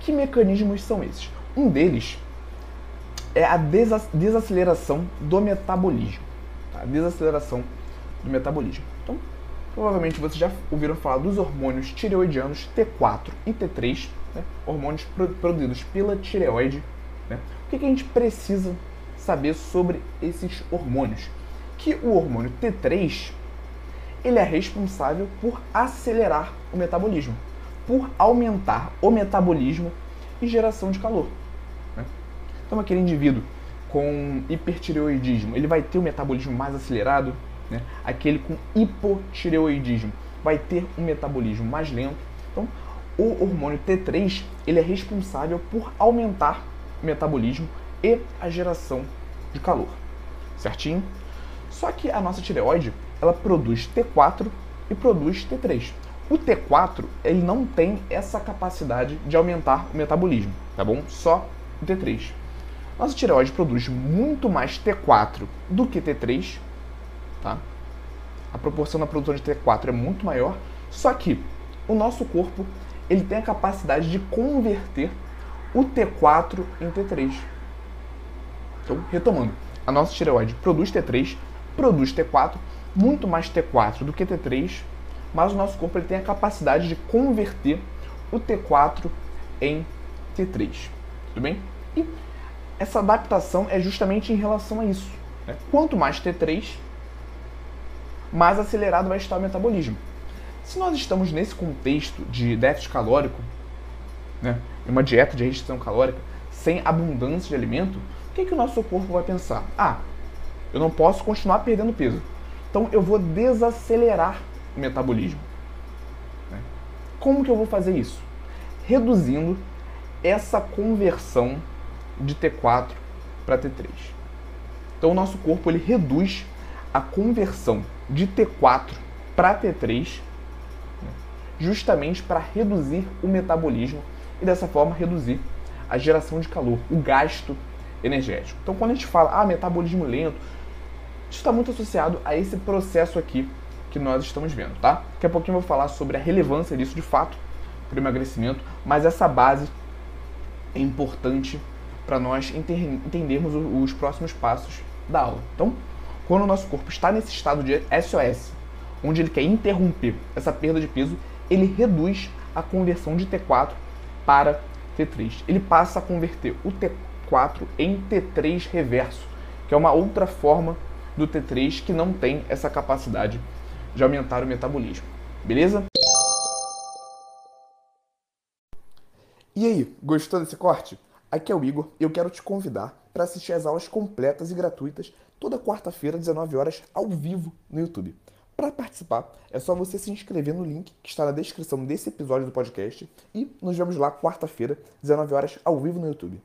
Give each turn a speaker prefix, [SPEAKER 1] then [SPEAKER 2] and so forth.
[SPEAKER 1] Que mecanismos são esses? Um deles é a desaceleração do metabolismo. Tá? Desaceleração do metabolismo. Então, provavelmente vocês já ouviram falar dos hormônios tireoidianos T4 e T3, né? hormônios produzidos pela tireoide. Né? O que, que a gente precisa saber sobre esses hormônios? Que o hormônio T3 ele é responsável por acelerar o metabolismo, por aumentar o metabolismo e geração de calor. Né? Então, aquele indivíduo com hipertireoidismo, ele vai ter o metabolismo mais acelerado, né? aquele com hipotireoidismo vai ter um metabolismo mais lento. Então, o hormônio T3 ele é responsável por aumentar o metabolismo e a geração de calor, certinho? Só que a nossa tireoide ela produz T4 e produz T3. O T4 ele não tem essa capacidade de aumentar o metabolismo, tá bom? Só o T3. Nossa tireoide produz muito mais T4 do que T3, tá? A proporção da produção de T4 é muito maior, só que o nosso corpo ele tem a capacidade de converter o T4 em T3. Então, retomando, a nossa tireoide produz T3, produz T4, muito mais T4 do que T3, mas o nosso corpo ele tem a capacidade de converter o T4 em T3. Tudo bem? E essa adaptação é justamente em relação a isso. Né? Quanto mais T3, mais acelerado vai estar o metabolismo. Se nós estamos nesse contexto de déficit calórico, né, uma dieta de restrição calórica, sem abundância de alimento, que, que o nosso corpo vai pensar? Ah, eu não posso continuar perdendo peso. Então eu vou desacelerar o metabolismo. Né? Como que eu vou fazer isso? Reduzindo essa conversão de T4 para T3. Então o nosso corpo ele reduz a conversão de T4 para T3 né? justamente para reduzir o metabolismo e dessa forma reduzir a geração de calor, o gasto energético. Então quando a gente fala ah, metabolismo lento, isso está muito associado a esse processo aqui que nós estamos vendo, tá? Daqui a pouquinho eu vou falar sobre a relevância disso de fato para o emagrecimento, mas essa base é importante para nós entendermos os próximos passos da aula. Então, quando o nosso corpo está nesse estado de SOS, onde ele quer interromper essa perda de peso, ele reduz a conversão de T4 para T3. Ele passa a converter o T4 em T3 reverso, que é uma outra forma do T3 que não tem essa capacidade de aumentar o metabolismo. Beleza? E aí, gostou desse corte? Aqui é o Igor e eu quero te convidar para assistir as aulas completas e gratuitas toda quarta-feira, 19 horas, ao vivo no YouTube. Para participar, é só você se inscrever no link que está na descrição desse episódio do podcast e nos vemos lá quarta-feira, 19 horas, ao vivo no YouTube.